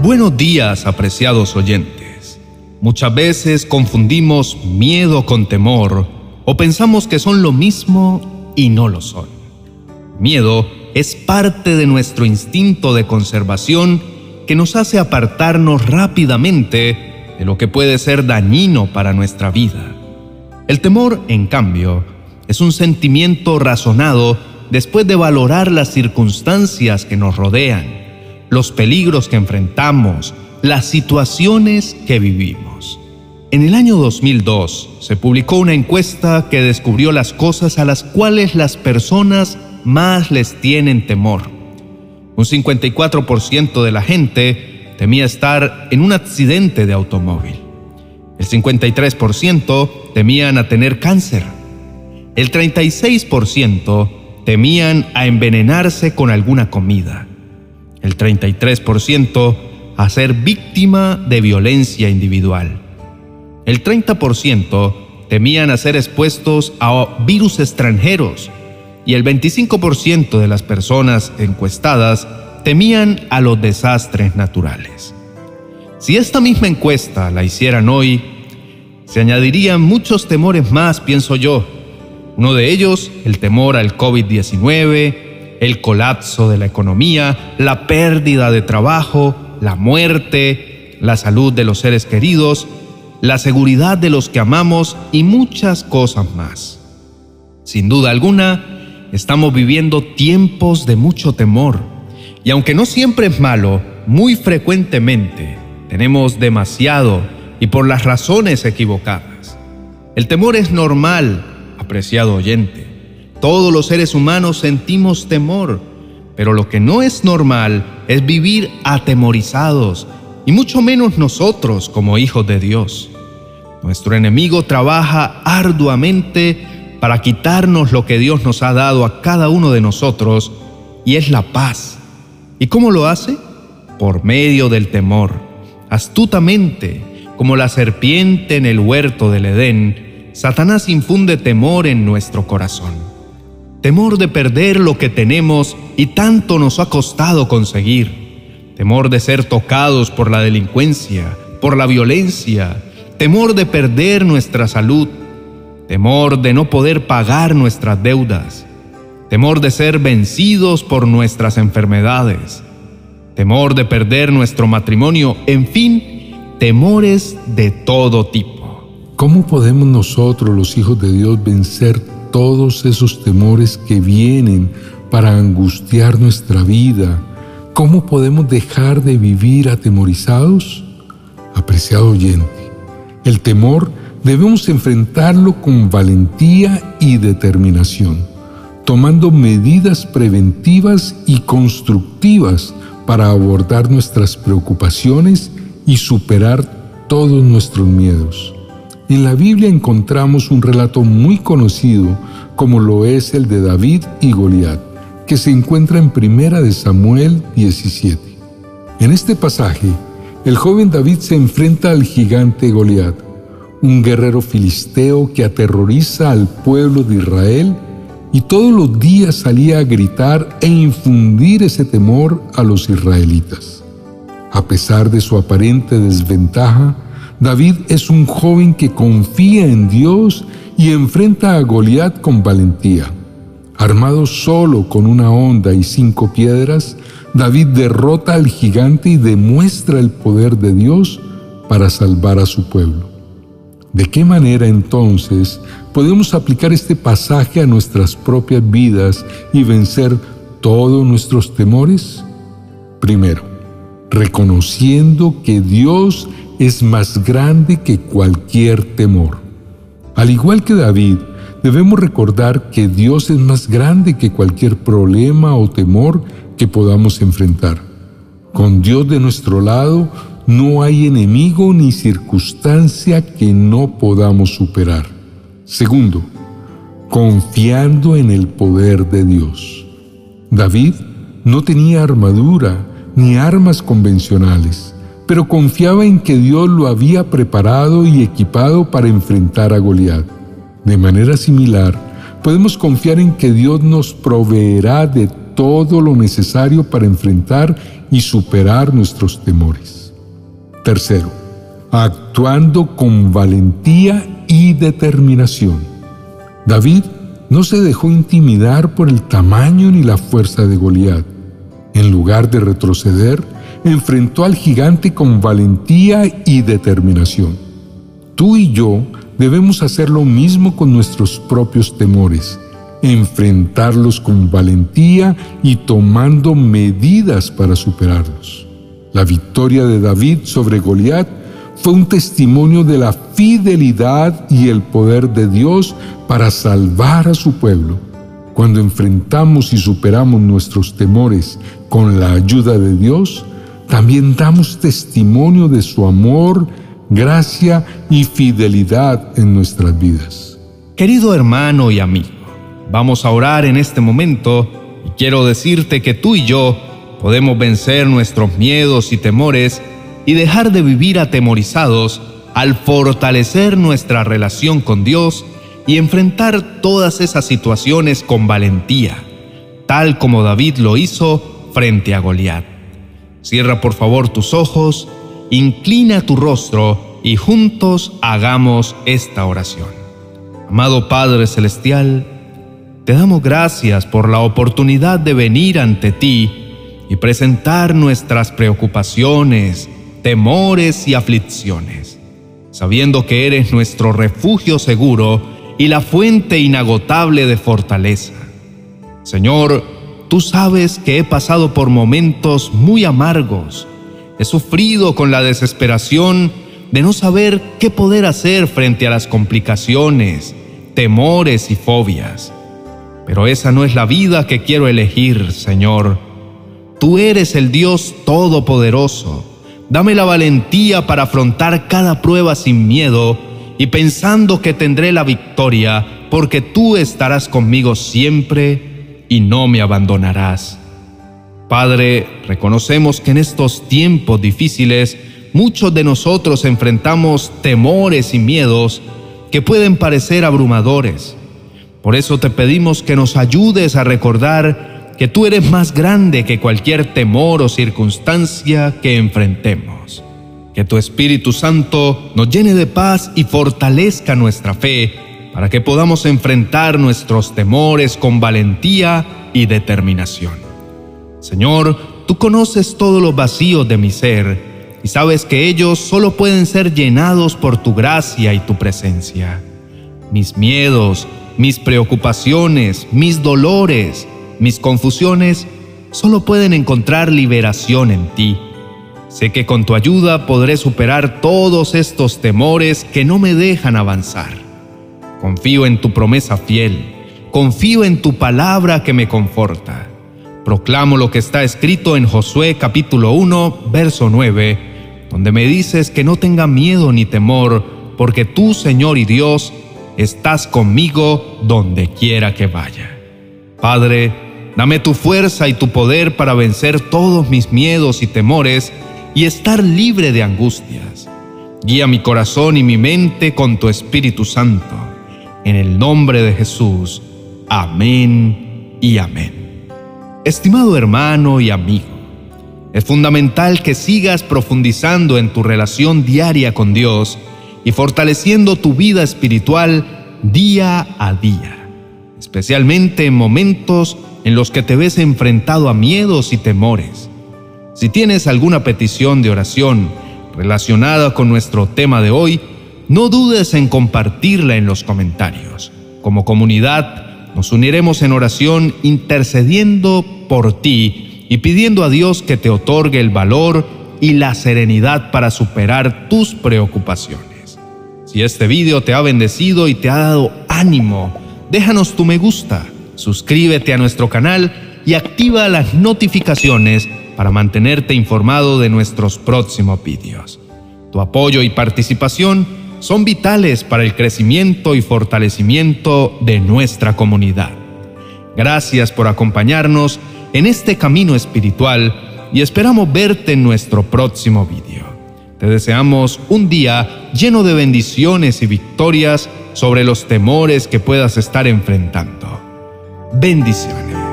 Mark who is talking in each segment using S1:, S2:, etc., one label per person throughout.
S1: Buenos días, apreciados oyentes. Muchas veces confundimos miedo con temor o pensamos que son lo mismo y no lo son. Miedo es parte de nuestro instinto de conservación que nos hace apartarnos rápidamente de lo que puede ser dañino para nuestra vida. El temor, en cambio, es un sentimiento razonado después de valorar las circunstancias que nos rodean los peligros que enfrentamos, las situaciones que vivimos. En el año 2002 se publicó una encuesta que descubrió las cosas a las cuales las personas más les tienen temor. Un 54% de la gente temía estar en un accidente de automóvil. El 53% temían a tener cáncer. El 36% temían a envenenarse con alguna comida el 33% a ser víctima de violencia individual. El 30% temían a ser expuestos a virus extranjeros y el 25% de las personas encuestadas temían a los desastres naturales. Si esta misma encuesta la hicieran hoy, se añadirían muchos temores más, pienso yo. Uno de ellos, el temor al COVID-19, el colapso de la economía, la pérdida de trabajo, la muerte, la salud de los seres queridos, la seguridad de los que amamos y muchas cosas más. Sin duda alguna, estamos viviendo tiempos de mucho temor y aunque no siempre es malo, muy frecuentemente tenemos demasiado y por las razones equivocadas. El temor es normal, apreciado oyente. Todos los seres humanos sentimos temor, pero lo que no es normal es vivir atemorizados, y mucho menos nosotros como hijos de Dios. Nuestro enemigo trabaja arduamente para quitarnos lo que Dios nos ha dado a cada uno de nosotros, y es la paz. ¿Y cómo lo hace? Por medio del temor, astutamente, como la serpiente en el huerto del Edén, Satanás infunde temor en nuestro corazón temor de perder lo que tenemos y tanto nos ha costado conseguir, temor de ser tocados por la delincuencia, por la violencia, temor de perder nuestra salud, temor de no poder pagar nuestras deudas, temor de ser vencidos por nuestras enfermedades, temor de perder nuestro matrimonio, en fin, temores de todo tipo.
S2: ¿Cómo podemos nosotros, los hijos de Dios, vencer todos esos temores que vienen para angustiar nuestra vida, ¿cómo podemos dejar de vivir atemorizados? Apreciado oyente, el temor debemos enfrentarlo con valentía y determinación, tomando medidas preventivas y constructivas para abordar nuestras preocupaciones y superar todos nuestros miedos. En la Biblia encontramos un relato muy conocido como lo es el de David y Goliat, que se encuentra en Primera de Samuel 17. En este pasaje, el joven David se enfrenta al gigante Goliat, un guerrero filisteo que aterroriza al pueblo de Israel y todos los días salía a gritar e infundir ese temor a los israelitas. A pesar de su aparente desventaja, David es un joven que confía en Dios y enfrenta a Goliat con valentía. Armado solo con una honda y cinco piedras, David derrota al gigante y demuestra el poder de Dios para salvar a su pueblo. ¿De qué manera entonces podemos aplicar este pasaje a nuestras propias vidas y vencer todos nuestros temores? Primero, reconociendo que Dios es más grande que cualquier temor. Al igual que David, debemos recordar que Dios es más grande que cualquier problema o temor que podamos enfrentar. Con Dios de nuestro lado, no hay enemigo ni circunstancia que no podamos superar. Segundo, confiando en el poder de Dios. David no tenía armadura ni armas convencionales pero confiaba en que Dios lo había preparado y equipado para enfrentar a Goliat. De manera similar, podemos confiar en que Dios nos proveerá de todo lo necesario para enfrentar y superar nuestros temores. Tercero, actuando con valentía y determinación. David no se dejó intimidar por el tamaño ni la fuerza de Goliat. En lugar de retroceder, enfrentó al gigante con valentía y determinación. Tú y yo debemos hacer lo mismo con nuestros propios temores, enfrentarlos con valentía y tomando medidas para superarlos. La victoria de David sobre Goliat fue un testimonio de la fidelidad y el poder de Dios para salvar a su pueblo. Cuando enfrentamos y superamos nuestros temores con la ayuda de Dios, también damos testimonio de su amor, gracia y fidelidad en nuestras vidas.
S1: Querido hermano y amigo, vamos a orar en este momento y quiero decirte que tú y yo podemos vencer nuestros miedos y temores y dejar de vivir atemorizados al fortalecer nuestra relación con Dios y enfrentar todas esas situaciones con valentía, tal como David lo hizo frente a Goliat. Cierra por favor tus ojos, inclina tu rostro y juntos hagamos esta oración. Amado Padre Celestial, te damos gracias por la oportunidad de venir ante ti y presentar nuestras preocupaciones, temores y aflicciones, sabiendo que eres nuestro refugio seguro y la fuente inagotable de fortaleza. Señor, tú sabes que he pasado por momentos muy amargos, he sufrido con la desesperación de no saber qué poder hacer frente a las complicaciones, temores y fobias. Pero esa no es la vida que quiero elegir, Señor. Tú eres el Dios Todopoderoso Dame la valentía para afrontar cada prueba sin miedo y pensando que tendré la victoria, porque tú estarás conmigo siempre y no me abandonarás. Padre, reconocemos que en estos tiempos difíciles muchos de nosotros enfrentamos temores y miedos que pueden parecer abrumadores. Por eso te pedimos que nos ayudes a recordar que tú eres más grande que cualquier temor o circunstancia que enfrentemos. Que tu Espíritu Santo nos llene de paz y fortalezca nuestra fe para que podamos enfrentar nuestros temores con valentía y determinación. Señor, tú conoces todos los vacíos de mi ser y sabes que ellos solo pueden ser llenados por tu gracia y tu presencia. Mis miedos, mis preocupaciones, mis dolores, mis confusiones solo pueden encontrar liberación en ti. Sé que con tu ayuda podré superar todos estos temores que no me dejan avanzar. Confío en tu promesa fiel, confío en tu palabra que me conforta. Proclamo lo que está escrito en Josué capítulo 1, verso 9, donde me dices que no tenga miedo ni temor, porque tú, Señor y Dios, estás conmigo donde quiera que vaya. Padre, Dame tu fuerza y tu poder para vencer todos mis miedos y temores y estar libre de angustias. Guía mi corazón y mi mente con tu Espíritu Santo. En el nombre de Jesús. Amén y amén. Estimado hermano y amigo, es fundamental que sigas profundizando en tu relación diaria con Dios y fortaleciendo tu vida espiritual día a día, especialmente en momentos en los que te ves enfrentado a miedos y temores. Si tienes alguna petición de oración relacionada con nuestro tema de hoy, no dudes en compartirla en los comentarios. Como comunidad, nos uniremos en oración intercediendo por ti y pidiendo a Dios que te otorgue el valor y la serenidad para superar tus preocupaciones. Si este video te ha bendecido y te ha dado ánimo, déjanos tu me gusta suscríbete a nuestro canal y activa las notificaciones para mantenerte informado de nuestros próximos vídeos. Tu apoyo y participación son vitales para el crecimiento y fortalecimiento de nuestra comunidad. Gracias por acompañarnos en este camino espiritual y esperamos verte en nuestro próximo vídeo. Te deseamos un día lleno de bendiciones y victorias sobre los temores que puedas estar enfrentando. Bendiciones.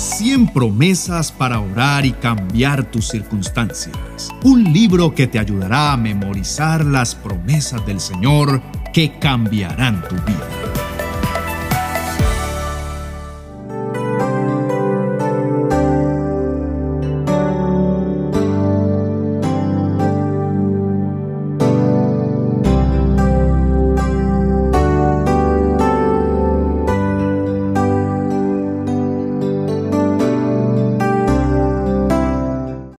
S1: 100 promesas para orar y cambiar tus circunstancias. Un libro que te ayudará a memorizar las promesas del Señor que cambiarán tu vida.